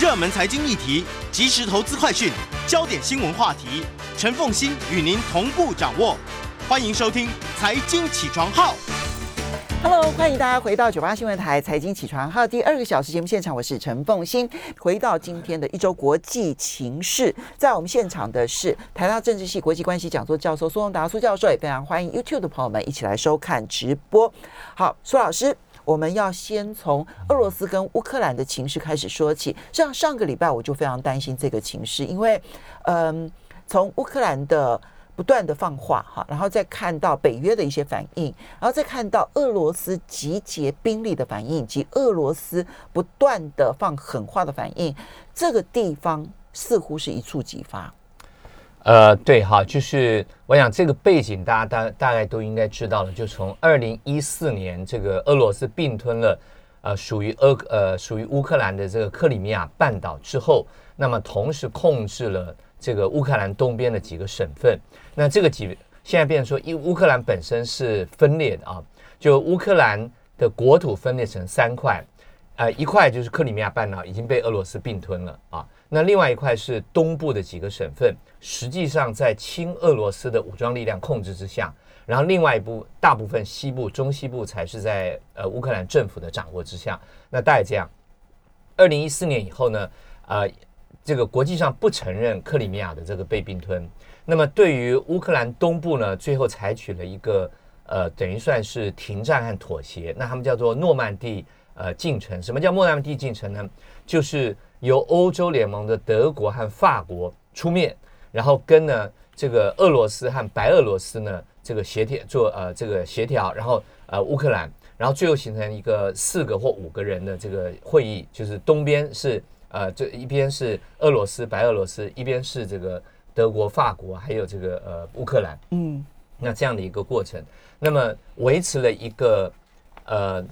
热门财经议题、即时投资快讯、焦点新闻话题，陈凤欣与您同步掌握。欢迎收听《财经起床号》。Hello，欢迎大家回到九八新闻台财经起床号第二个小时节目现场，我是陈凤欣。回到今天的一周国际情势，在我们现场的是台大政治系国际关系讲座教授苏宏达苏教授，也非常欢迎 YouTube 的朋友们一起来收看直播。好，苏老师，我们要先从俄罗斯跟乌克兰的情势开始说起。像上个礼拜我就非常担心这个情势，因为嗯，从乌克兰的不断的放话哈，然后再看到北约的一些反应，然后再看到俄罗斯集结兵力的反应以及俄罗斯不断的放狠话的反应，这个地方似乎是一触即发。呃，对哈，就是我想这个背景大家大大概都应该知道了，就从二零一四年这个俄罗斯并吞了呃属于俄呃属于乌克兰的这个克里米亚半岛之后，那么同时控制了。这个乌克兰东边的几个省份，那这个几现在变成说，因乌克兰本身是分裂的啊，就乌克兰的国土分裂成三块，呃，一块就是克里米亚半岛已经被俄罗斯并吞了啊，那另外一块是东部的几个省份，实际上在亲俄罗斯的武装力量控制之下，然后另外一部大部分西部、中西部才是在呃乌克兰政府的掌握之下。那大概这样，二零一四年以后呢，呃。这个国际上不承认克里米亚的这个被并吞，那么对于乌克兰东部呢，最后采取了一个呃，等于算是停战和妥协。那他们叫做诺曼底呃进程。什么叫诺曼底进程呢？就是由欧洲联盟的德国和法国出面，然后跟呢这个俄罗斯和白俄罗斯呢这个协调做呃这个协调，然后呃乌克兰，然后最后形成一个四个或五个人的这个会议，就是东边是。呃，这一边是俄罗斯、白俄罗斯，一边是这个德国、法国，还有这个呃乌克兰。嗯，那这样的一个过程，那么维持了一个呃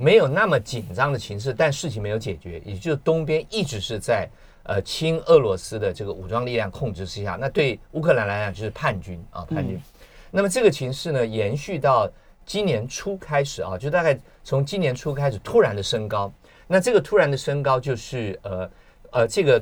没有那么紧张的情势，但事情没有解决，也就是东边一直是在呃亲俄罗斯的这个武装力量控制之下。那对乌克兰来讲就是叛军啊，叛军。嗯、那么这个情势呢，延续到今年初开始啊，就大概从今年初开始突然的升高。那这个突然的升高，就是呃呃，这个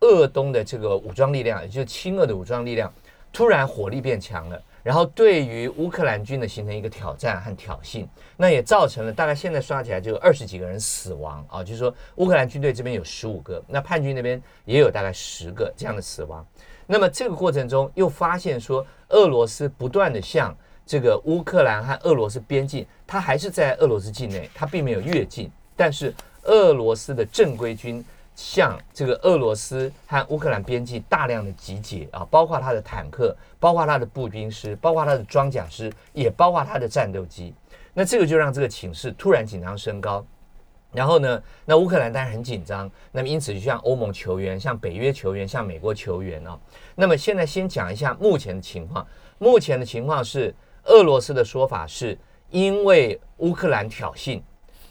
鄂东的这个武装力量，也就是亲俄的武装力量，突然火力变强了，然后对于乌克兰军的形成一个挑战和挑衅，那也造成了大概现在刷起来就有二十几个人死亡啊，就是说乌克兰军队这边有十五个，那叛军那边也有大概十个这样的死亡。那么这个过程中又发现说，俄罗斯不断的向这个乌克兰和俄罗斯边境，它还是在俄罗斯境内，它并没有越境，但是。俄罗斯的正规军向这个俄罗斯和乌克兰边境大量的集结啊，包括他的坦克，包括他的步兵师，包括他的装甲师，也包括他的战斗机。那这个就让这个情势突然紧张升高。然后呢，那乌克兰当然很紧张。那么因此就向欧盟求援，向北约求援，向美国求援啊。那么现在先讲一下目前的情况。目前的情况是，俄罗斯的说法是因为乌克兰挑衅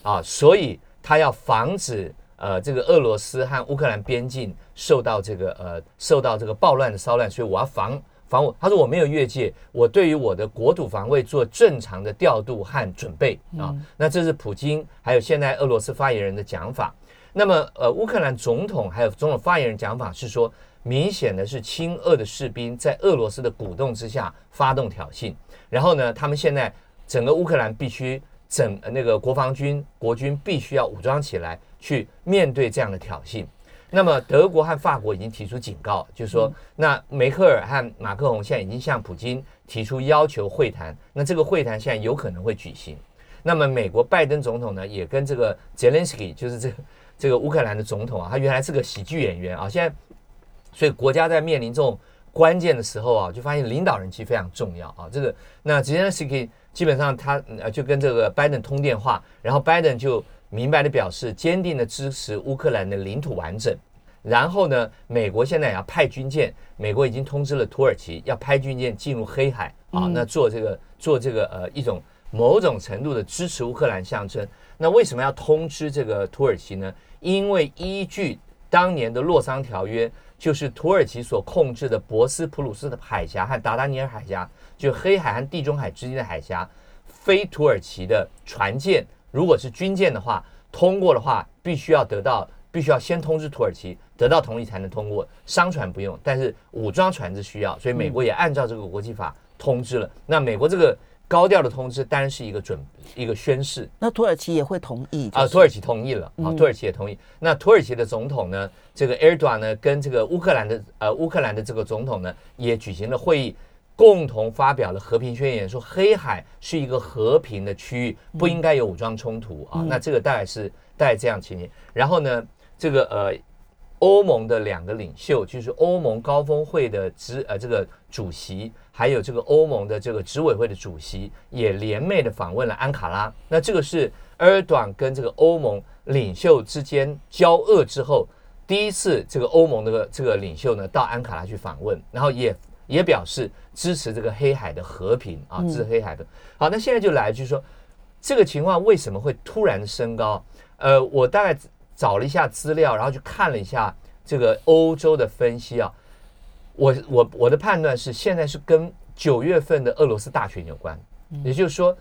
啊，所以。他要防止呃这个俄罗斯和乌克兰边境受到这个呃受到这个暴乱的骚乱，所以我要防防我。他说我没有越界，我对于我的国土防卫做正常的调度和准备啊。那这是普京还有现在俄罗斯发言人的讲法。那么呃乌克兰总统还有总统发言人讲法是说，明显的是亲俄的士兵在俄罗斯的鼓动之下发动挑衅，然后呢，他们现在整个乌克兰必须。整那个国防军国军必须要武装起来去面对这样的挑衅。那么德国和法国已经提出警告，就是说，那梅克尔和马克龙现在已经向普京提出要求会谈。那这个会谈现在有可能会举行。那么美国拜登总统呢，也跟这个泽连斯基，就是这个这个乌克兰的总统啊，他原来是个喜剧演员啊，现在所以国家在面临这种关键的时候啊，就发现领导人其实非常重要啊。这个那泽连斯基。基本上他呃就跟这个拜登通电话，然后拜登就明白的表示坚定的支持乌克兰的领土完整。然后呢，美国现在也要派军舰，美国已经通知了土耳其要派军舰进入黑海啊，那做这个做这个呃一种某种程度的支持乌克兰象征。那为什么要通知这个土耳其呢？因为依据当年的洛桑条约，就是土耳其所控制的博斯普鲁斯的海峡和达达尼尔海峡。就黑海和地中海之间的海峡，非土耳其的船舰，如果是军舰的话，通过的话，必须要得到必须要先通知土耳其，得到同意才能通过。商船不用，但是武装船只需要，所以美国也按照这个国际法通知了。嗯、那美国这个高调的通知当然是一个准一个宣誓。那土耳其也会同意、就是？啊，土耳其同意了啊，土耳其也同意。嗯、那土耳其的总统呢，这个埃尔多安呢，跟这个乌克兰的呃乌克兰的这个总统呢，也举行了会议。共同发表了和平宣言，说黑海是一个和平的区域，不应该有武装冲突啊。那这个大概是大概这样情形。然后呢，这个呃，欧盟的两个领袖，就是欧盟高峰会的执呃这个主席，还有这个欧盟的这个执委会的主席，也联袂的访问了安卡拉。那这个是埃尔多安跟这个欧盟领袖之间交恶之后，第一次这个欧盟的这个领袖呢到安卡拉去访问，然后也。也表示支持这个黑海的和平啊，支持黑海的。好，那现在就来，就是说这个情况为什么会突然升高？呃，我大概找了一下资料，然后去看了一下这个欧洲的分析啊。我我我的判断是，现在是跟九月份的俄罗斯大选有关。也就是说，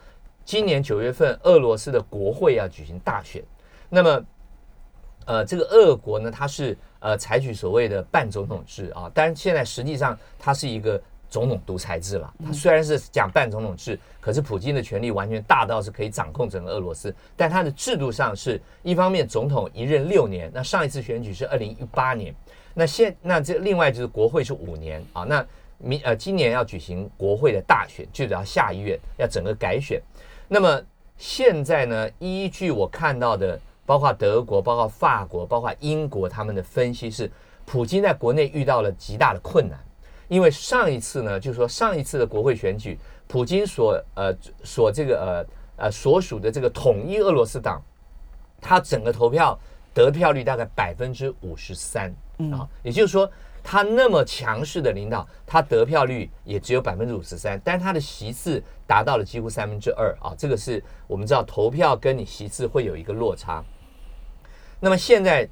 今年九月份俄罗斯的国会要举行大选。那么，呃，这个俄国呢，它是。呃，采取所谓的半总统制啊，但是现在实际上它是一个总统独裁制了。它虽然是讲半总统制，可是普京的权力完全大到是可以掌控整个俄罗斯。但它的制度上是一方面总统一任六年，那上一次选举是二零一八年，那现那这另外就是国会是五年啊。那明呃今年要举行国会的大选，就要下议院要整个改选。那么现在呢，依据我看到的。包括德国、包括法国、包括英国，他们的分析是，普京在国内遇到了极大的困难，因为上一次呢，就是说上一次的国会选举，普京所呃所这个呃呃所属的这个统一俄罗斯党，他整个投票得票率大概百分之五十三啊，也就是说。他那么强势的领导，他得票率也只有百分之五十三，但他的席次达到了几乎三分之二啊！这个是我们知道投票跟你席次会有一个落差。那么现在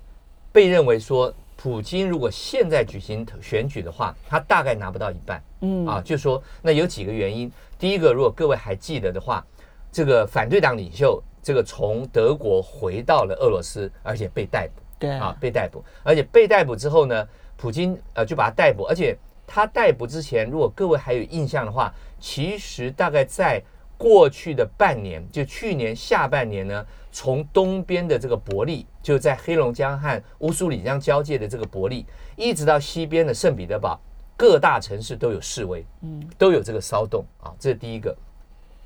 被认为说，普京如果现在举行选举的话，他大概拿不到一半。嗯啊，就说那有几个原因。第一个，如果各位还记得的话，这个反对党领袖这个从德国回到了俄罗斯，而且被逮捕。对啊，被逮捕，而且被逮捕之后呢？普京呃就把他逮捕，而且他逮捕之前，如果各位还有印象的话，其实大概在过去的半年，就去年下半年呢，从东边的这个伯利，就在黑龙江和乌苏里江交界的这个伯利，一直到西边的圣彼得堡，各大城市都有示威，嗯，都有这个骚动啊，这是第一个。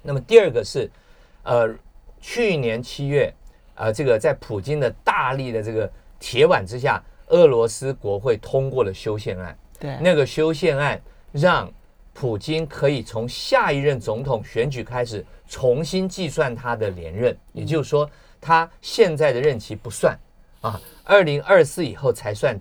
那么第二个是，呃，去年七月，呃，这个在普京的大力的这个铁腕之下。俄罗斯国会通过了修宪案，对，那个修宪案让普京可以从下一任总统选举开始重新计算他的连任，也就是说，他现在的任期不算啊，二零二四以后才算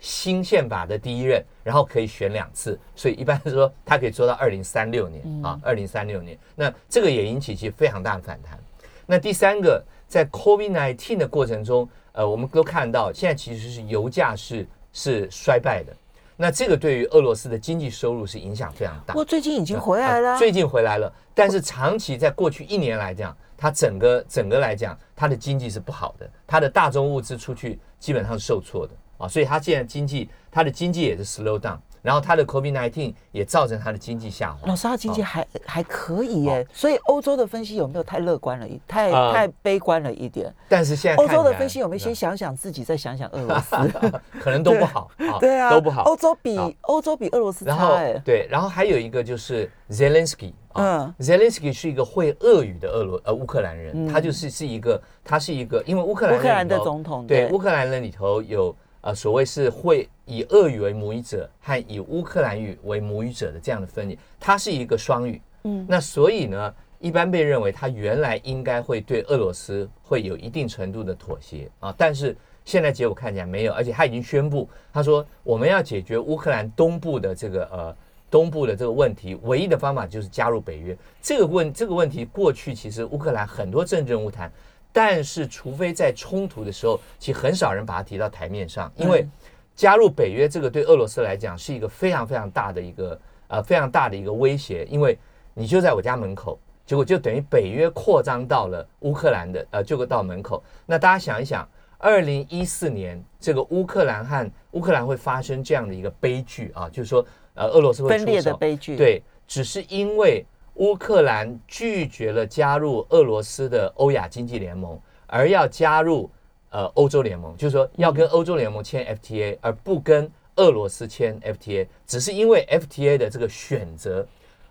新宪法的第一任，然后可以选两次，所以一般说他可以做到二零三六年啊，二零三六年，那这个也引起其非常大的反弹。那第三个，在 COVID-19 的过程中。呃，我们都看到，现在其实是油价是是衰败的，那这个对于俄罗斯的经济收入是影响非常大。不过最近已经回来了，呃，最近回来了，但是长期在过去一年来讲，它整个整个来讲，它的经济是不好的，它的大宗物资出去基本上是受挫的啊，所以它现在经济，它的经济也是 slow down。然后他的 COVID-19 也造成他的经济下滑。老师，它经济还、哦、还可以耶，哦、所以欧洲的分析有没有太乐观了一太、呃、太悲观了一点？但是现在欧洲的分析有没有先想想自己，再想想俄罗斯？可能都不好。对，哦、对啊，都不好。欧洲比欧洲比俄罗斯差。然后对，然后还有一个就是 Zelensky，嗯，Zelensky 是一个会俄语的俄罗呃乌克兰人，嗯、他就是是一个他是一个，因为乌克兰乌克兰的总统对，对乌克兰人里头有。呃，所谓是会以俄语为母语者和以乌克兰语为母语者的这样的分离，它是一个双语。嗯，那所以呢，一般被认为它原来应该会对俄罗斯会有一定程度的妥协啊，但是现在结果看起来没有，而且他已经宣布，他说我们要解决乌克兰东部的这个呃东部的这个问题，唯一的方法就是加入北约。这个问这个问题过去其实乌克兰很多政治人物谈。但是，除非在冲突的时候，其实很少人把它提到台面上，因为加入北约这个对俄罗斯来讲是一个非常非常大的一个呃非常大的一个威胁，因为你就在我家门口，结果就等于北约扩张到了乌克兰的呃就个到门口。那大家想一想，二零一四年这个乌克兰和乌克兰会发生这样的一个悲剧啊，就是说呃俄罗斯会分裂的悲剧，对，只是因为乌克兰拒绝了加入俄罗斯的欧亚经济联盟，而要加入呃欧洲联盟，就是说要跟欧洲联盟签 FTA，而不跟俄罗斯签 FTA，只是因为 FTA 的这个选择。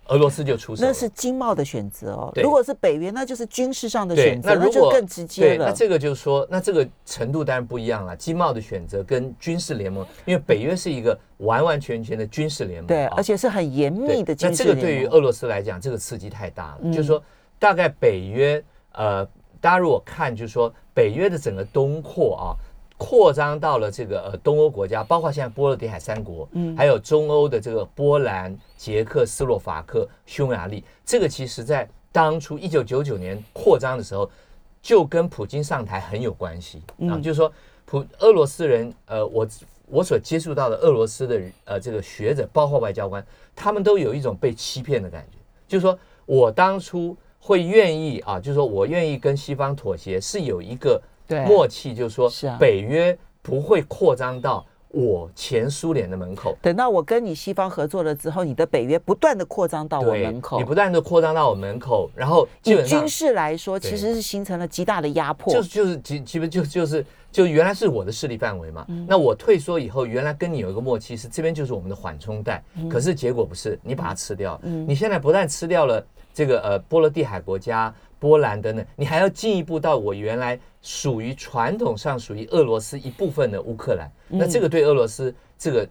俄罗斯就出手，那是经贸的选择哦。如果是北约，那就是军事上的选择，那，那就更直接了。那这个就是说，那这个程度当然不一样了。经贸的选择跟军事联盟，因为北约是一个完完全全的军事联盟，对，而且是很严密的军事联盟。那这个对于俄罗斯来讲，这个刺激太大了。嗯、就是说，大概北约，呃，大家如果看，就是说北约的整个东扩啊。扩张到了这个呃东欧国家，包括现在波罗的海三国，嗯，还有中欧的这个波兰、捷克斯洛伐克、匈牙利。这个其实在当初一九九九年扩张的时候，就跟普京上台很有关系啊。就是说，普俄罗斯人，呃，我我所接触到的俄罗斯的呃这个学者，包括外交官，他们都有一种被欺骗的感觉。就是说我当初会愿意啊，就是说我愿意跟西方妥协，是有一个。对默契就是说，北约不会扩张到我前苏联的门口。等到我跟你西方合作了之后，你的北约不断的扩张到我门口，你不断的扩张到我门口，然后以军事来说，其实是形成了极大的压迫。就是就是基基本就就是就原来是我的势力范围嘛。嗯、那我退缩以后，原来跟你有一个默契是这边就是我们的缓冲带，嗯、可是结果不是，你把它吃掉。嗯、你现在不但吃掉了这个呃波罗的海国家。波兰等等，你还要进一步到我原来属于传统上属于俄罗斯一部分的乌克兰，那这个对俄罗斯这个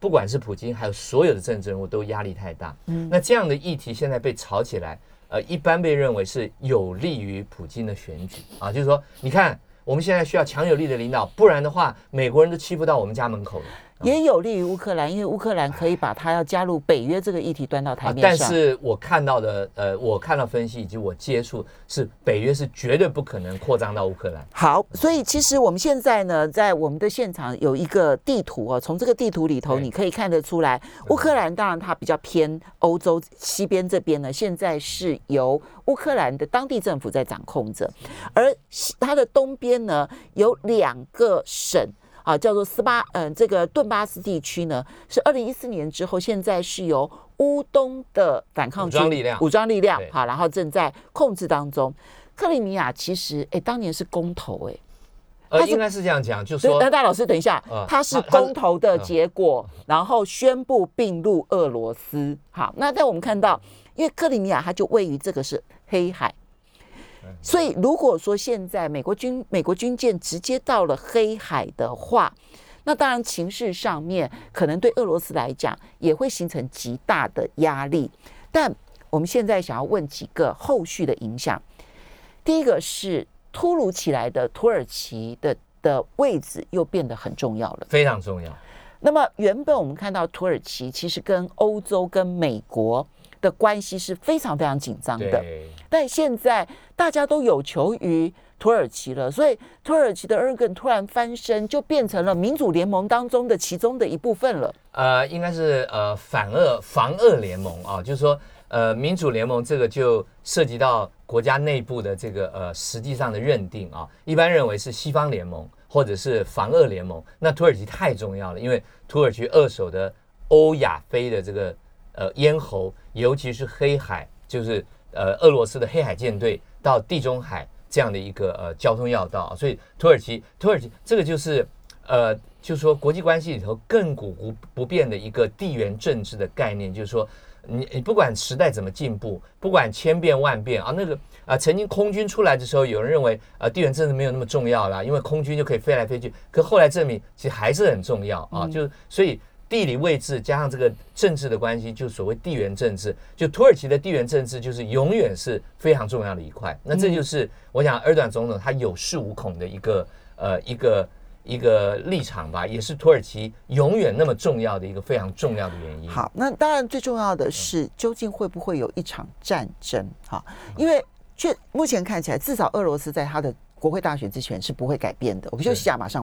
不管是普京还有所有的政治人物都压力太大。那这样的议题现在被炒起来，呃，一般被认为是有利于普京的选举啊，就是说，你看我们现在需要强有力的领导，不然的话，美国人都欺负到我们家门口了。也有利于乌克兰，因为乌克兰可以把它要加入北约这个议题端到台面上。但是我看到的，呃，我看到分析以及我接触是北约是绝对不可能扩张到乌克兰。好，所以其实我们现在呢，在我们的现场有一个地图哦，从这个地图里头你可以看得出来，乌克兰当然它比较偏欧洲西边这边呢，现在是由乌克兰的当地政府在掌控着，而它的东边呢有两个省。啊，叫做斯巴，嗯、呃，这个顿巴斯地区呢，是二零一四年之后，现在是由乌东的反抗军武装力量，武装力量，好，然后正在控制当中。克里米亚其实，哎，当年是公投，哎，呃，应该是这样讲，就是说，那大老师等一下，呃、它是公投的结果，呃、然后宣布并入俄罗斯。好，那在我们看到，因为克里米亚它就位于这个是黑海。所以，如果说现在美国军美国军舰直接到了黑海的话，那当然情势上面可能对俄罗斯来讲也会形成极大的压力。但我们现在想要问几个后续的影响。第一个是突如其来的土耳其的的位置又变得很重要了，非常重要。那么原本我们看到土耳其其实跟欧洲跟美国。的关系是非常非常紧张的，但现在大家都有求于土耳其了，所以土耳其的埃尔多安突然翻身，就变成了民主联盟当中的其中的一部分了。呃，应该是呃反恶防恶联盟啊，就是说呃民主联盟这个就涉及到国家内部的这个呃实际上的认定啊，一般认为是西方联盟或者是防恶联盟。那土耳其太重要了，因为土耳其二手的欧亚非的这个。呃，咽喉，尤其是黑海，就是呃，俄罗斯的黑海舰队到地中海这样的一个呃交通要道，所以土耳其，土耳其这个就是呃，就是说国际关系里头亘古不不变的一个地缘政治的概念，就是说你你不管时代怎么进步，不管千变万变啊，那个啊、呃，曾经空军出来的时候，有人认为啊、呃，地缘政治没有那么重要了，因为空军就可以飞来飞去，可后来证明其实还是很重要啊，就是所以。地理位置加上这个政治的关系，就所谓地缘政治。就土耳其的地缘政治，就是永远是非常重要的一块。那这就是我想，埃尔多安总统他有恃无恐的一个呃一个一个立场吧，也是土耳其永远那么重要的一个非常重要的原因。好，那当然最重要的是，究竟会不会有一场战争？哈，因为却目前看起来，至少俄罗斯在他的国会大选之前是不会改变的。我们休息一下，马上。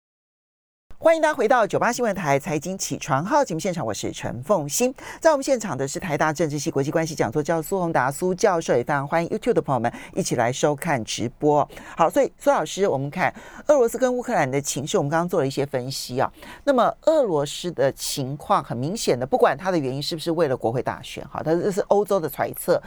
欢迎大家回到九八新闻台财经起床号节目现场，我是陈凤欣。在我们现场的是台大政治系国际关系讲座教授苏宏达苏教授，也非常欢迎 YouTube 的朋友们一起来收看直播。好，所以苏老师，我们看俄罗斯跟乌克兰的情势，我们刚刚做了一些分析啊。那么俄罗斯的情况很明显的，不管它的原因是不是为了国会大选，哈，它这是欧洲的揣测。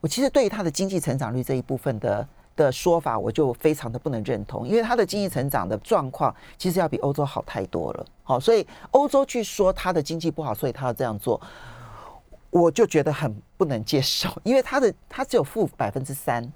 我其实对于它的经济成长率这一部分的。的说法我就非常的不能认同，因为它的经济成长的状况其实要比欧洲好太多了。好，所以欧洲去说它的经济不好，所以他要这样做，我就觉得很不能接受，因为它的它只有负百分之三，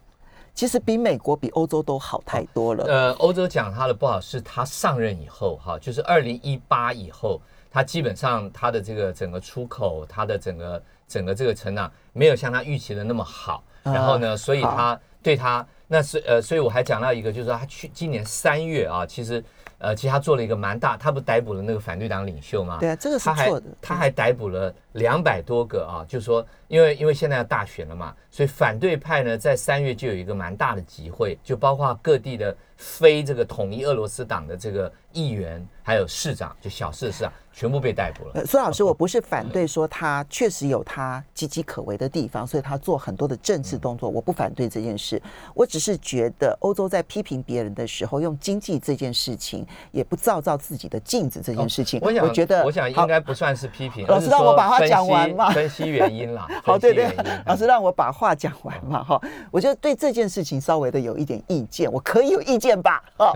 其实比美国比欧洲都好太多了。呃，欧洲讲他的不好是他上任以后哈，就是二零一八以后，他基本上他的这个整个出口，他的整个整个这个成长没有像他预期的那么好，然后呢，所以他对他。那是呃，所以我还讲到一个，就是说他去今年三月啊，其实呃，其实他做了一个蛮大，他不逮捕了那个反对党领袖嘛？对啊，这个是错的。他还他还逮捕了两百多个啊，就是说，因为因为现在要大选了嘛，所以反对派呢在三月就有一个蛮大的集会，就包括各地的非这个统一俄罗斯党的这个议员，还有市长，就小市的市长。全部被逮捕了。苏老师，我不是反对说他确实有他岌岌可危的地方，所以他做很多的政治动作，我不反对这件事。我只是觉得欧洲在批评别人的时候，用经济这件事情，也不照照自己的镜子这件事情，我想，我觉得我想应该不算是批评。老师让我把话讲完嘛，分析原因啦。好，对对，老师让我把话讲完嘛，哈，我就对这件事情稍微的有一点意见，我可以有意见吧？哦，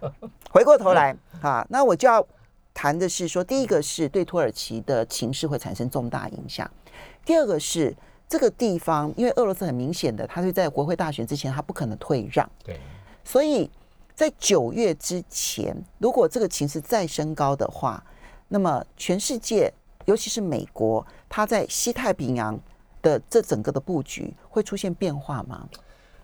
回过头来啊，那我就要。谈的是说，第一个是对土耳其的情势会产生重大影响，第二个是这个地方，因为俄罗斯很明显的，他是在国会大选之前，他不可能退让，对，所以在九月之前，如果这个情势再升高的话，那么全世界，尤其是美国，它在西太平洋的这整个的布局会出现变化吗？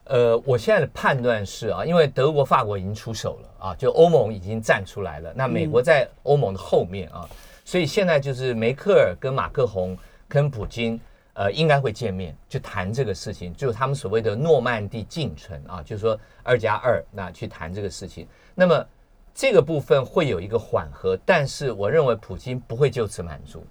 呃，我现在的判断是啊，因为德国、法国已经出手了啊，就欧盟已经站出来了。那美国在欧盟的后面啊，嗯、所以现在就是梅克尔跟马克宏跟普京呃应该会见面，就谈这个事情，就是他们所谓的诺曼底进程啊，就是说二加二那去谈这个事情。那么这个部分会有一个缓和，但是我认为普京不会就此满足。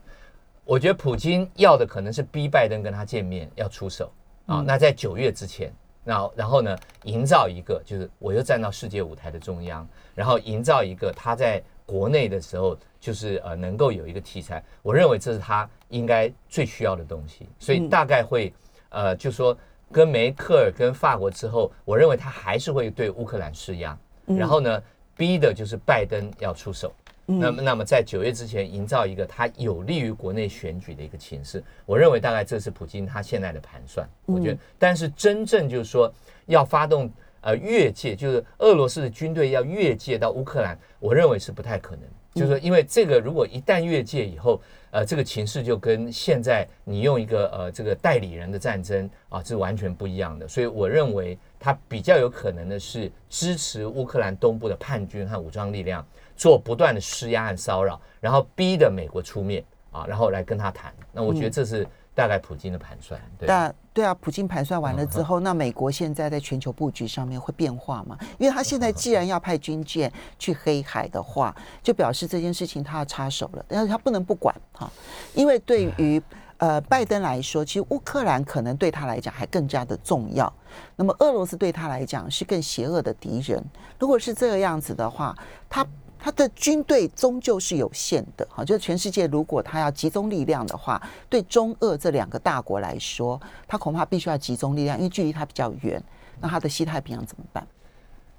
我觉得普京要的可能是逼拜登跟他见面，要出手啊。嗯、那在九月之前。那然后呢，营造一个就是我又站到世界舞台的中央，然后营造一个他在国内的时候就是呃能够有一个题材，我认为这是他应该最需要的东西，所以大概会呃就说跟梅克尔跟法国之后，我认为他还是会对乌克兰施压，然后呢逼的就是拜登要出手。那么，那么在九月之前营造一个它有利于国内选举的一个情势，我认为大概这是普京他现在的盘算。我觉得，但是真正就是说要发动呃越界，就是俄罗斯的军队要越界到乌克兰，我认为是不太可能。就是说，因为这个如果一旦越界以后，呃，这个情势就跟现在你用一个呃这个代理人的战争啊，是完全不一样的。所以我认为他比较有可能的是支持乌克兰东部的叛军和武装力量。做不断的施压和骚扰，然后逼的美国出面啊，然后来跟他谈。那我觉得这是大概普京的盘算。对，但对啊，普京盘算完了之后，那美国现在在全球布局上面会变化吗？因为他现在既然要派军舰去黑海的话，就表示这件事情他要插手了，但是他不能不管哈。因为对于呃拜登来说，其实乌克兰可能对他来讲还更加的重要。那么俄罗斯对他来讲是更邪恶的敌人。如果是这个样子的话，他。他的军队终究是有限的，哈，就是全世界如果他要集中力量的话，对中俄这两个大国来说，他恐怕必须要集中力量，因为距离他比较远。那他的西太平洋怎么办？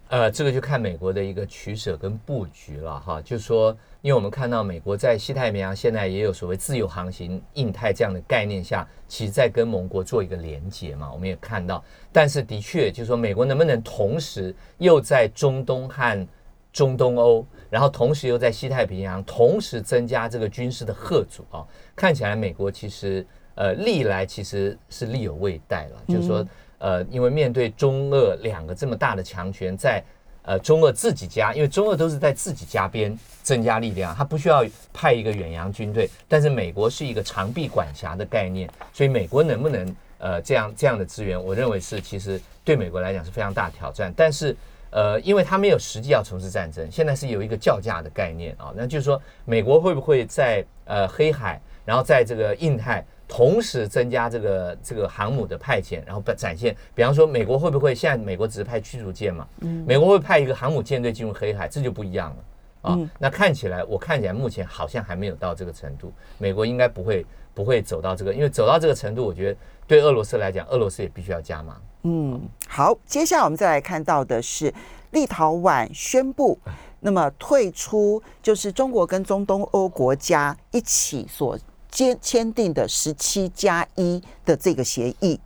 呃，这个就看美国的一个取舍跟布局了，哈。就是说，因为我们看到美国在西太平洋现在也有所谓自由航行、印太这样的概念下，其实在跟盟国做一个连接嘛。我们也看到，但是的确，就是说，美国能不能同时又在中东和中东欧，然后同时又在西太平洋，同时增加这个军事的贺阻啊，看起来美国其实呃历来其实是力有未逮了，就是说呃，因为面对中俄两个这么大的强权，在呃中俄自己家，因为中俄都是在自己家边增加力量，他不需要派一个远洋军队，但是美国是一个长臂管辖的概念，所以美国能不能呃这样这样的资源，我认为是其实对美国来讲是非常大挑战，但是。呃，因为他没有实际要从事战争，现在是有一个叫价的概念啊，那就是说美国会不会在呃黑海，然后在这个印太同时增加这个这个航母的派遣，然后展现，比方说美国会不会现在美国只是派驱逐舰嘛，嗯，美国会派一个航母舰队进入黑海，这就不一样了啊。那看起来我看起来目前好像还没有到这个程度，美国应该不会不会走到这个，因为走到这个程度，我觉得对俄罗斯来讲，俄罗斯也必须要加码。嗯，好，接下来我们再来看到的是立陶宛宣布，那么退出就是中国跟中东欧国家一起所签签订的十七加一的这个协议。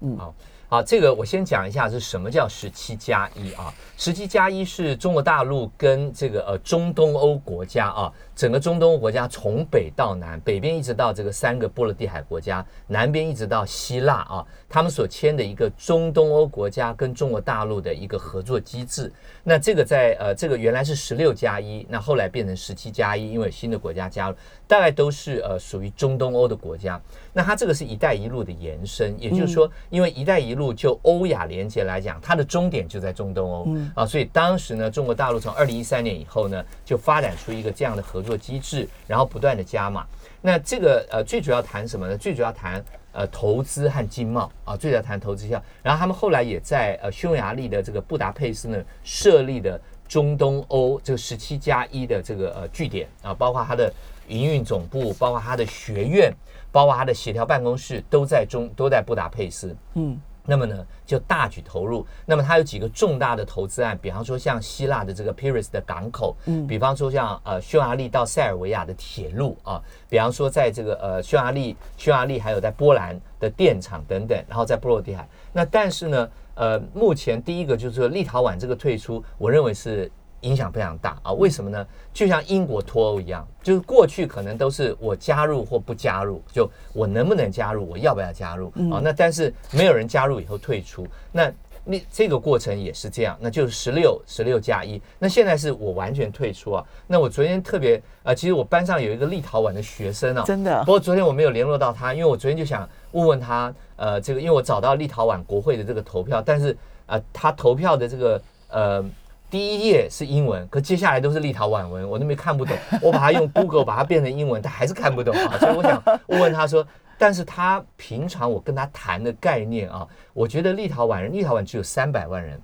嗯，好，好，这个我先讲一下是什么叫十七加一啊？十七加一是中国大陆跟这个呃中东欧国家啊。整个中东国家从北到南，北边一直到这个三个波罗的海国家，南边一直到希腊啊，他们所签的一个中东欧国家跟中国大陆的一个合作机制。那这个在呃，这个原来是十六加一，那后来变成十七加一，因为新的国家加入，大概都是呃属于中东欧的国家。那它这个是一带一路的延伸，也就是说，因为一带一路就欧亚连接来讲，它的终点就在中东欧啊，所以当时呢，中国大陆从二零一三年以后呢，就发展出一个这样的合作。机制，然后不断的加码。那这个呃，最主要谈什么呢？最主要谈呃投资和经贸啊，最主要谈投资项。然后他们后来也在呃匈牙利的这个布达佩斯呢设立的中东欧这个十七加一的这个呃据点啊，包括它的营运总部，包括它的学院，包括它的协调办公室都在中都在布达佩斯。嗯。那么呢，就大举投入。那么它有几个重大的投资案，比方说像希腊的这个 Piraeus 的港口，嗯，比方说像呃匈牙利到塞尔维亚的铁路啊，比方说在这个呃匈牙利、匈牙利还有在波兰的电厂等等，然后在波罗的海。那但是呢，呃，目前第一个就是说立陶宛这个退出，我认为是。影响非常大啊！为什么呢？就像英国脱欧一样，就是过去可能都是我加入或不加入，就我能不能加入，我要不要加入啊？那但是没有人加入以后退出，那那这个过程也是这样，那就是十六十六加一。那现在是我完全退出啊！那我昨天特别啊，其实我班上有一个立陶宛的学生啊，真的。不过昨天我没有联络到他，因为我昨天就想问问他，呃，这个因为我找到立陶宛国会的这个投票，但是啊，他投票的这个呃。第一页是英文，可接下来都是立陶宛文，我那边看不懂。我把它用 Google 把它变成英文，他还是看不懂啊。所以我想问问他说，但是他平常我跟他谈的概念啊，我觉得立陶宛人，立陶宛只有三百万人，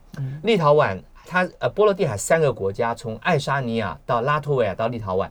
立陶宛他呃波罗的海三个国家，从爱沙尼亚到拉脱维亚到立陶宛，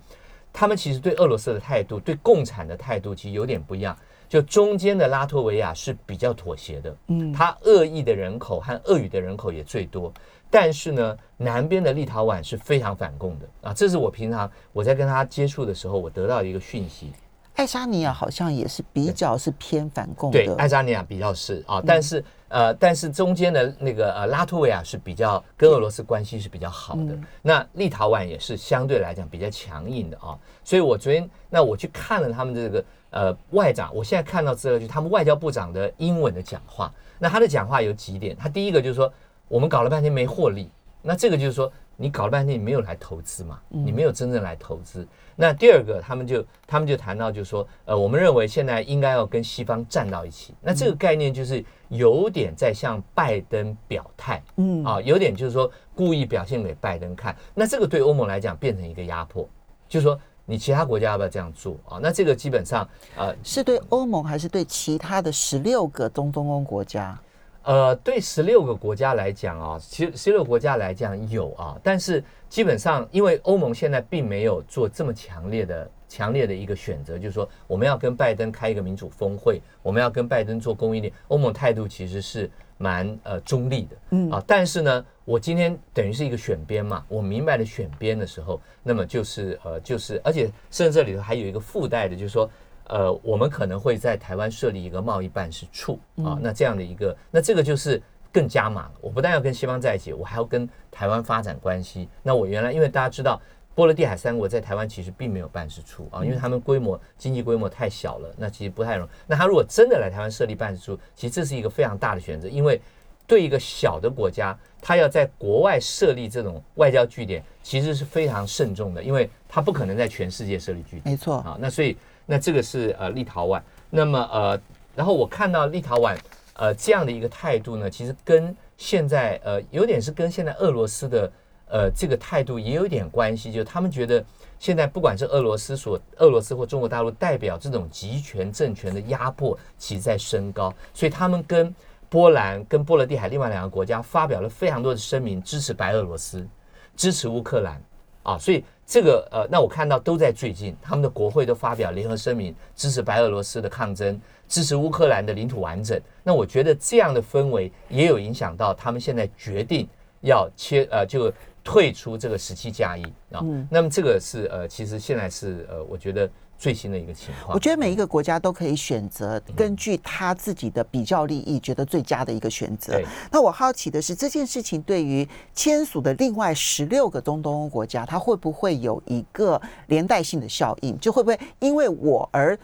他们其实对俄罗斯的态度，对共产的态度其实有点不一样。就中间的拉脱维亚是比较妥协的，嗯，他俄裔的人口和恶语的人口也最多。但是呢，南边的立陶宛是非常反共的啊！这是我平常我在跟他接触的时候，我得到的一个讯息。爱沙尼亚好像也是比较是偏反共的，对，爱沙尼亚比较是啊，但是、嗯、呃，但是中间的那个呃拉脱维亚是比较跟俄罗斯关系是比较好的。嗯、那立陶宛也是相对来讲比较强硬的啊。所以我昨天那我去看了他们的这个呃外长，我现在看到这个就是他们外交部长的英文的讲话。那他的讲话有几点，他第一个就是说。我们搞了半天没获利，那这个就是说你搞了半天你没有来投资嘛，你没有真正来投资。那第二个，他们就他们就谈到就是说，呃，我们认为现在应该要跟西方站到一起。那这个概念就是有点在向拜登表态，嗯啊，有点就是说故意表现给拜登看。那这个对欧盟来讲变成一个压迫，就是说你其他国家要不要这样做啊？那这个基本上呃是对欧盟还是对其他的十六个中东欧国家？呃，对十六个国家来讲啊，其实十六个国家来讲有啊，但是基本上，因为欧盟现在并没有做这么强烈的、强烈的一个选择，就是说我们要跟拜登开一个民主峰会，我们要跟拜登做供应链，欧盟态度其实是蛮呃中立的，嗯啊，但是呢，我今天等于是一个选边嘛，我明白了选边的时候，那么就是呃就是，而且甚至这里头还有一个附带的，就是说。呃，我们可能会在台湾设立一个贸易办事处啊，那这样的一个，那这个就是更加码。我不但要跟西方在一起，我还要跟台湾发展关系。那我原来因为大家知道，波罗的海三国在台湾其实并没有办事处啊，因为他们规模经济规模太小了，那其实不太容易。那他如果真的来台湾设立办事处，其实这是一个非常大的选择，因为对一个小的国家，他要在国外设立这种外交据点，其实是非常慎重的，因为他不可能在全世界设立据点。没错啊，那所以。那这个是呃立陶宛，那么呃，然后我看到立陶宛呃这样的一个态度呢，其实跟现在呃有点是跟现在俄罗斯的呃这个态度也有点关系，就他们觉得现在不管是俄罗斯所俄罗斯或中国大陆代表这种集权政权的压迫其实在升高，所以他们跟波兰跟波罗的海另外两个国家发表了非常多的声明支持白俄罗斯，支持乌克兰啊，所以。这个呃，那我看到都在最近，他们的国会都发表联合声明，支持白俄罗斯的抗争，支持乌克兰的领土完整。那我觉得这样的氛围也有影响到他们现在决定要切呃，就退出这个十七加一啊。那么这个是呃，其实现在是呃，我觉得。最新的一个情况，我觉得每一个国家都可以选择根据他自己的比较利益，觉得最佳的一个选择。那我好奇的是，这件事情对于签署的另外十六个中东欧国家，它会不会有一个连带性的效应？就会不会因为我而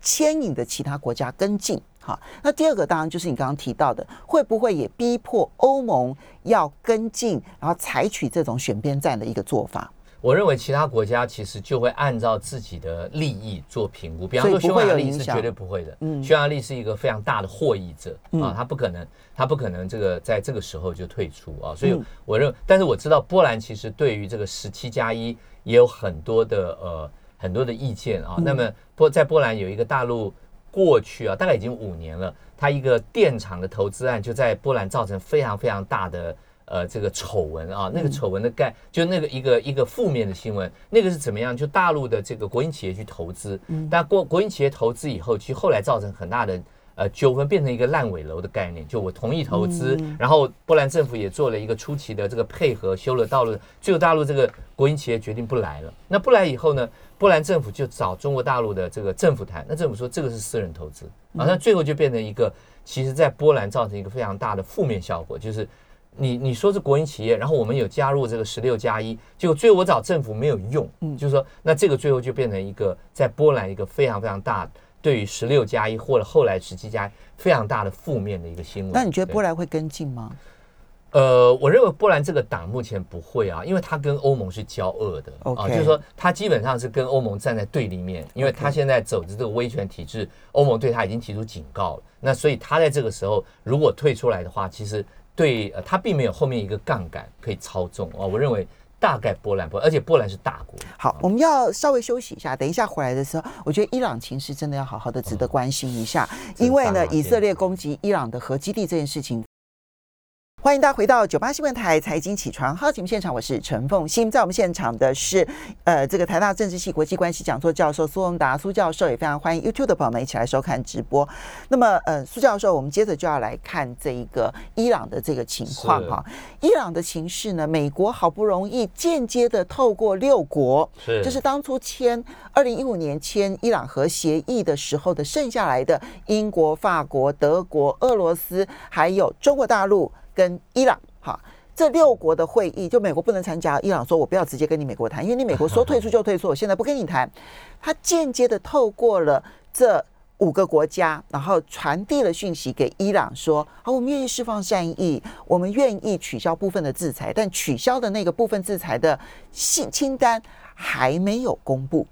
牵引的其他国家跟进？好，那第二个当然就是你刚刚提到的，会不会也逼迫欧盟要跟进，然后采取这种选边站的一个做法？我认为其他国家其实就会按照自己的利益做评估，比方说匈牙利是绝对不会的。嗯，匈牙利是一个非常大的获益者啊，他不可能，他不可能这个在这个时候就退出啊。所以我认为，但是我知道波兰其实对于这个十七加一也有很多的呃很多的意见啊。那么波在波兰有一个大陆过去啊，大概已经五年了，他一个电厂的投资案就在波兰造成非常非常大的。呃，这个丑闻啊，那个丑闻的概，就那个一个一个负面的新闻，那个是怎么样？就大陆的这个国营企业去投资，但国国营企业投资以后，其实后来造成很大的呃纠纷，变成一个烂尾楼的概念。就我同意投资，然后波兰政府也做了一个初期的这个配合，修了道路，最后大陆这个国营企业决定不来了。那不来以后呢，波兰政府就找中国大陆的这个政府谈，那政府说这个是私人投资啊，那最后就变成一个，其实在波兰造成一个非常大的负面效果，就是。你你说是国营企业，然后我们有加入这个十六加一，结果最后我找政府没有用，嗯，就是说，那这个最后就变成一个在波兰一个非常非常大对于十六加一或者后来十七加一非常大的负面的一个新闻。那你觉得波兰会跟进吗？呃，我认为波兰这个党目前不会啊，因为他跟欧盟是交恶的啊，就是说他基本上是跟欧盟站在对立面，因为他现在走的这个威权体制，欧盟对他已经提出警告了，那所以他在这个时候如果退出来的话，其实。对，呃，他并没有后面一个杠杆可以操纵啊。我认为大概波兰不，而且波兰是大国。好，我们要稍微休息一下，等一下回来的时候，我觉得伊朗情势真的要好好的值得关心一下，因为呢，以色列攻击伊朗的核基地这件事情。欢迎大家回到九八新闻台财经起床号节目现场，我是陈凤欣。在我们现场的是，呃，这个台大政治系国际关系讲座教授苏宏达苏教授，也非常欢迎 YouTube 的朋友们一起来收看直播。那么，呃，苏教授，我们接着就要来看这一个伊朗的这个情况哈。伊朗的情势呢，美国好不容易间接的透过六国，是就是当初签二零一五年签伊朗核协议的时候的剩下来的英国、法国、德国、俄罗斯，还有中国大陆。跟伊朗哈，这六国的会议，就美国不能参加。伊朗说：“我不要直接跟你美国谈，因为你美国说退出就退出，我现在不跟你谈。”他间接的透过了这五个国家，然后传递了讯息给伊朗说：“好，我们愿意释放善意，我们愿意取消部分的制裁，但取消的那个部分制裁的信清单还没有公布。”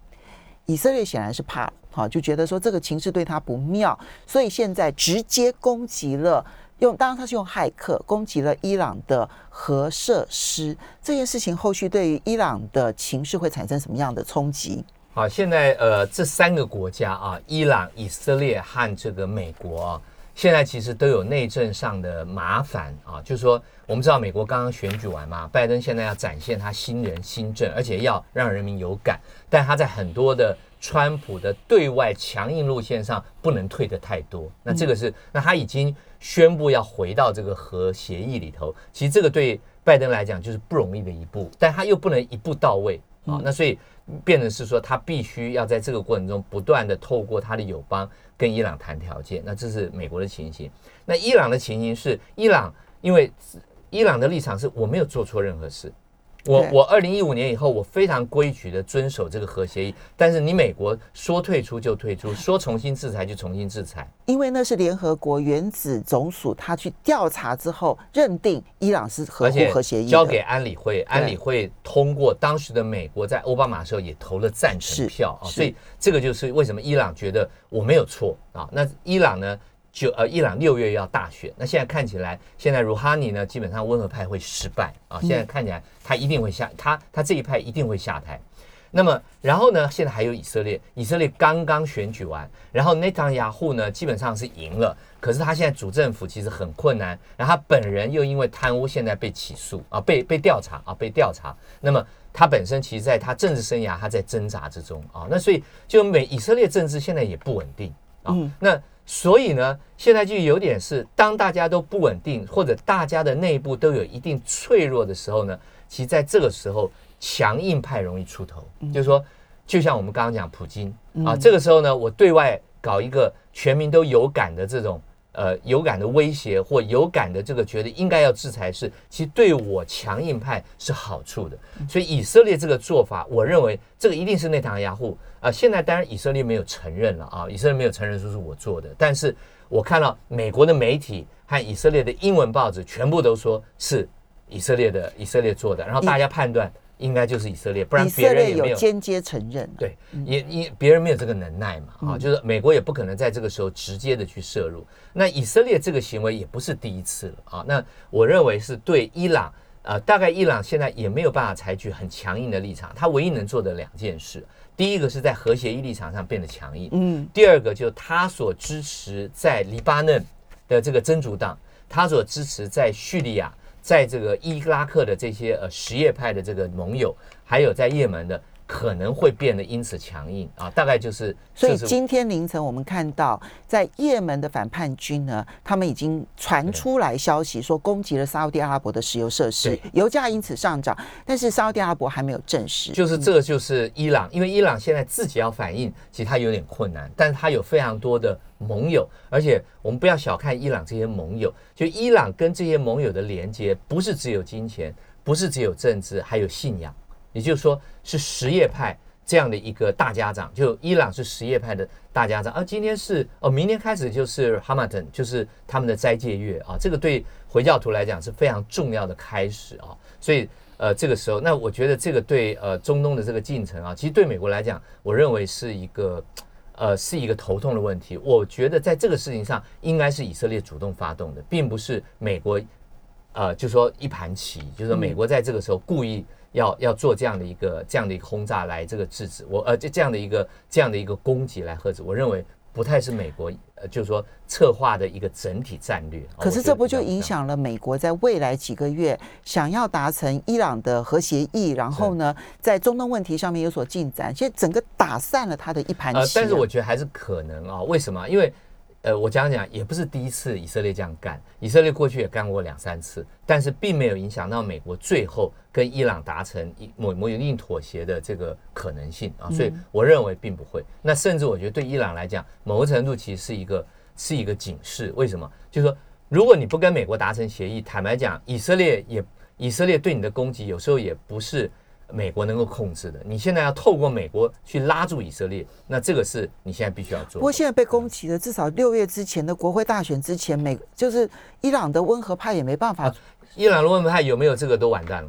以色列显然是怕了，哈，就觉得说这个情势对他不妙，所以现在直接攻击了。用，当然他是用骇客攻击了伊朗的核设施，这件事情后续对于伊朗的情势会产生什么样的冲击？好，现在呃，这三个国家啊，伊朗、以色列和这个美国啊，现在其实都有内政上的麻烦啊，就是说，我们知道美国刚刚选举完嘛，拜登现在要展现他新人新政，而且要让人民有感，但他在很多的。川普的对外强硬路线上不能退得太多，那这个是，那他已经宣布要回到这个核协议里头。其实这个对拜登来讲就是不容易的一步，但他又不能一步到位啊。那所以变成是说，他必须要在这个过程中不断的透过他的友邦跟伊朗谈条件。那这是美国的情形。那伊朗的情形是，伊朗因为伊朗的立场是我没有做错任何事。我我二零一五年以后，我非常规矩的遵守这个核协议。但是你美国说退出就退出，说重新制裁就重新制裁，因为那是联合国原子总署他去调查之后认定伊朗是合乎核协议，交给安理会，安理会通过。当时的美国在奥巴马时候也投了赞成票啊，所以这个就是为什么伊朗觉得我没有错啊。那伊朗呢？就呃，伊朗六月要大选，那现在看起来，现在如哈尼呢，基本上温和派会失败啊。现在看起来，他一定会下，他他这一派一定会下台。那么，然后呢，现在还有以色列，以色列刚刚选举完，然后内塔尼亚胡呢，基本上是赢了，可是他现在主政府其实很困难，然后他本人又因为贪污现在被起诉啊，被被调查啊，被调查。那么他本身其实在他政治生涯，他在挣扎之中啊，那所以就美以色列政治现在也不稳定啊，那。所以呢，现在就有点是，当大家都不稳定，或者大家的内部都有一定脆弱的时候呢，其实在这个时候，强硬派容易出头。就是说，就像我们刚刚讲普京啊，这个时候呢，我对外搞一个全民都有感的这种。呃，有感的威胁或有感的这个觉得应该要制裁是，其实对我强硬派是好处的。所以以色列这个做法，我认为这个一定是内塔尼亚胡啊。现在当然以色列没有承认了啊，以色列没有承认说是我做的，但是我看到美国的媒体和以色列的英文报纸全部都说是以色列的以色列做的，然后大家判断。应该就是以色列，不然别人也没有，间接承认。对，也也别人没有这个能耐嘛，啊，就是美国也不可能在这个时候直接的去涉入。那以色列这个行为也不是第一次了啊。那我认为是对伊朗，呃，大概伊朗现在也没有办法采取很强硬的立场，他唯一能做的两件事，第一个是在核协议立场上变得强硬，嗯，第二个就是他所支持在黎巴嫩的这个真主党，他所支持在叙利亚。在这个伊拉克的这些呃什叶派的这个盟友，还有在也门的，可能会变得因此强硬啊，大概就是。所以今天凌晨我们看到，在也门的反叛军呢，他们已经传出来消息说攻击了沙乌地阿拉伯的石油设施，油价因此上涨，但是沙乌地阿拉伯还没有证实。就是这个就是伊朗，因为伊朗现在自己要反应，其实它有点困难，但是它有非常多的。盟友，而且我们不要小看伊朗这些盟友，就伊朗跟这些盟友的连接，不是只有金钱，不是只有政治，还有信仰，也就是说是什叶派这样的一个大家长，就伊朗是什叶派的大家长，而、啊、今天是哦，明天开始就是哈马顿，就是他们的斋戒月啊，这个对回教徒来讲是非常重要的开始啊，所以呃，这个时候，那我觉得这个对呃中东的这个进程啊，其实对美国来讲，我认为是一个。呃，是一个头痛的问题。我觉得在这个事情上，应该是以色列主动发动的，并不是美国，呃，就说一盘棋，就是说美国在这个时候故意要要做这样的一个这样的一个轰炸来这个制止我，呃，这这样的一个这样的一个攻击来遏制。我认为。不太是美国，呃，就是说策划的一个整体战略。可是这不就影响了美国在未来几个月想要达成伊朗的核协议，然后呢，在中东问题上面有所进展，现在整个打散了他的一盘棋。呃，但是我觉得还是可能啊，为什么？因为。呃，我讲讲，也不是第一次以色列这样干，以色列过去也干过两三次，但是并没有影响到美国最后跟伊朗达成一某某一定妥协的这个可能性啊，所以我认为并不会。那甚至我觉得对伊朗来讲，某个程度其实是一个是一个警示。为什么？就是说，如果你不跟美国达成协议，坦白讲，以色列也以色列对你的攻击有时候也不是。美国能够控制的，你现在要透过美国去拉住以色列，那这个是你现在必须要做。不过现在被攻击的，至少六月之前的国会大选之前，美就是伊朗的温和派也没办法。伊朗的温和派有没有这个都完蛋了。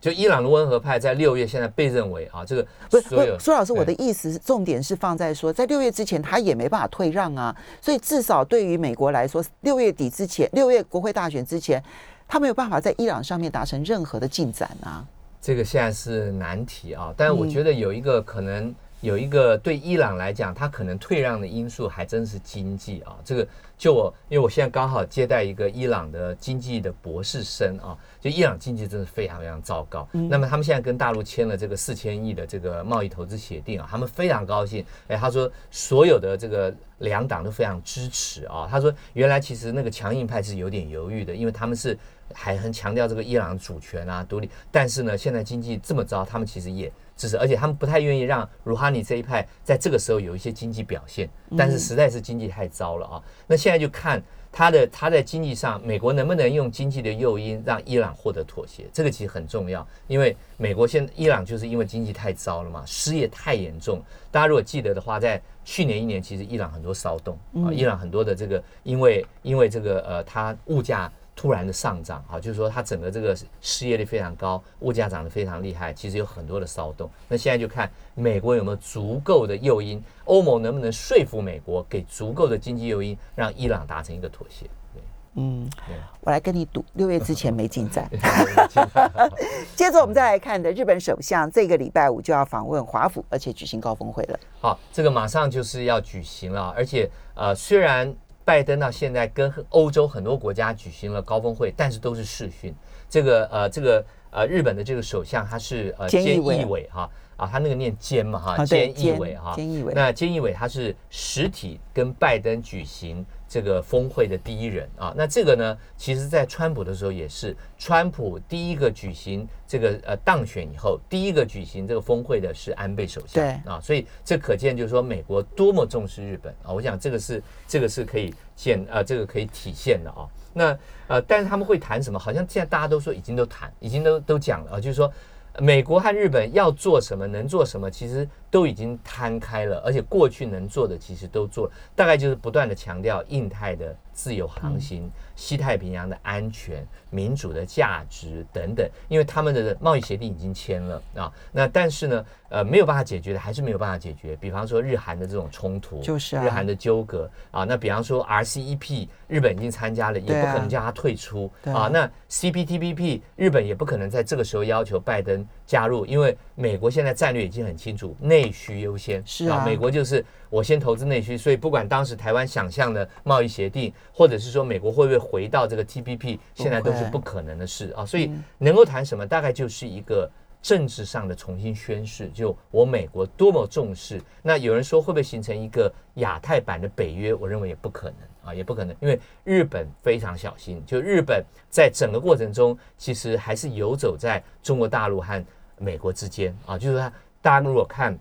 就伊朗的温和派在六月现在被认为啊，这个不是不是苏老师，我的意思是重点是放在说，在六月之前他也没办法退让啊，所以至少对于美国来说，六月底之前，六月国会大选之前，他没有办法在伊朗上面达成任何的进展啊。这个现在是难题啊，但是我觉得有一个可能，有一个对伊朗来讲，他可能退让的因素还真是经济啊。这个就我，因为我现在刚好接待一个伊朗的经济的博士生啊，就伊朗经济真的非常非常糟糕。那么他们现在跟大陆签了这个四千亿的这个贸易投资协定啊，他们非常高兴。哎，他说所有的这个两党都非常支持啊。他说原来其实那个强硬派是有点犹豫的，因为他们是。还很强调这个伊朗主权啊、独立，但是呢，现在经济这么糟，他们其实也支持，而且他们不太愿意让鲁哈尼这一派在这个时候有一些经济表现，但是实在是经济太糟了啊。那现在就看他的他在经济上，美国能不能用经济的诱因让伊朗获得妥协，这个其实很重要，因为美国现伊朗就是因为经济太糟了嘛，失业太严重。大家如果记得的话，在去年一年，其实伊朗很多骚动啊，伊朗很多的这个因为因为这个呃，它物价。突然的上涨啊，就是说它整个这个失业率非常高，物价涨得非常厉害，其实有很多的骚动。那现在就看美国有没有足够的诱因，欧盟能不能说服美国给足够的经济诱因，让伊朗达成一个妥协。对，嗯，对我来跟你赌，六月之前没进展。接着我们再来看的，日本首相这个礼拜五就要访问华府，而且举行高峰会了。好，这个马上就是要举行了，而且呃，虽然。拜登到现在跟欧洲很多国家举行了高峰会，但是都是视讯。这个呃，这个呃，日本的这个首相他是呃菅义伟哈啊，他那个念菅嘛哈，菅义伟哈。菅义伟。那菅义伟他是实体跟拜登举行。这个峰会的第一人啊，那这个呢，其实，在川普的时候也是，川普第一个举行这个呃当选以后，第一个举行这个峰会的是安倍首相，对啊，所以这可见就是说美国多么重视日本啊，我想这个是这个是可以见啊，这个可以体现的啊。那呃，但是他们会谈什么？好像现在大家都说已经都谈，已经都都讲了啊，就是说。美国和日本要做什么，能做什么，其实都已经摊开了，而且过去能做的其实都做了，大概就是不断的强调印太的自由航行。西太平洋的安全、民主的价值等等，因为他们的贸易协定已经签了啊，那但是呢，呃，没有办法解决的还是没有办法解决。比方说日韩的这种冲突，就是日韩的纠葛啊。那比方说 RCEP，日本已经参加了，也不可能叫他退出啊。那 CPTPP，日本也不可能在这个时候要求拜登加入，因为美国现在战略已经很清楚，内需优先是啊，美国就是。我先投资内需，所以不管当时台湾想象的贸易协定，或者是说美国会不会回到这个 TPP，现在都是不可能的事啊。所以能够谈什么，大概就是一个政治上的重新宣誓，就我美国多么重视。那有人说会不会形成一个亚太版的北约？我认为也不可能啊，也不可能，因为日本非常小心，就日本在整个过程中其实还是游走在中国大陆和美国之间啊，就是说大家如果看。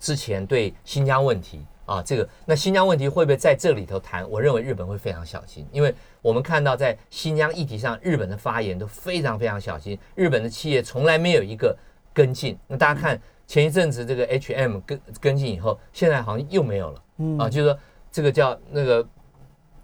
之前对新疆问题啊，这个那新疆问题会不会在这里头谈？我认为日本会非常小心，因为我们看到在新疆议题上，日本的发言都非常非常小心。日本的企业从来没有一个跟进。那大家看前一阵子这个 H&M 跟跟进以后，现在好像又没有了啊，就是说这个叫那个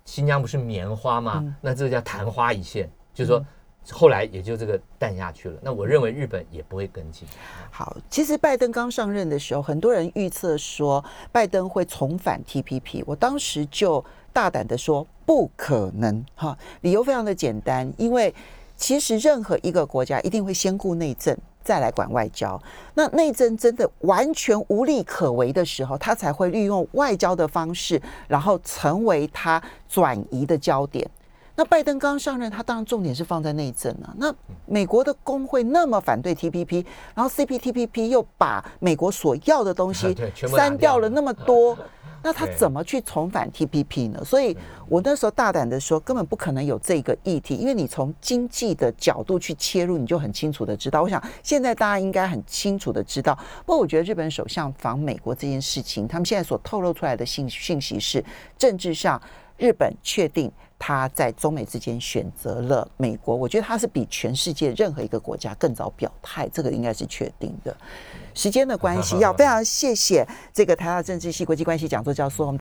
新疆不是棉花吗？那这个叫昙花一现，就是说。后来也就这个淡下去了。那我认为日本也不会跟进。好，其实拜登刚上任的时候，很多人预测说拜登会重返 TPP。我当时就大胆的说不可能哈，理由非常的简单，因为其实任何一个国家一定会先顾内政，再来管外交。那内政真的完全无力可为的时候，他才会利用外交的方式，然后成为他转移的焦点。那拜登刚上任，他当然重点是放在内政啊。那美国的工会那么反对 TPP，然后 CPTPP 又把美国所要的东西删掉了那么多，那他怎么去重返 TPP 呢？所以我那时候大胆的说，根本不可能有这个议题，因为你从经济的角度去切入，你就很清楚的知道。我想现在大家应该很清楚的知道。不过我觉得日本首相访美国这件事情，他们现在所透露出来的信讯息是，政治上日本确定。他在中美之间选择了美国，我觉得他是比全世界任何一个国家更早表态，这个应该是确定的。时间的关系，要非常谢谢这个台大政治系国际关系讲座教授。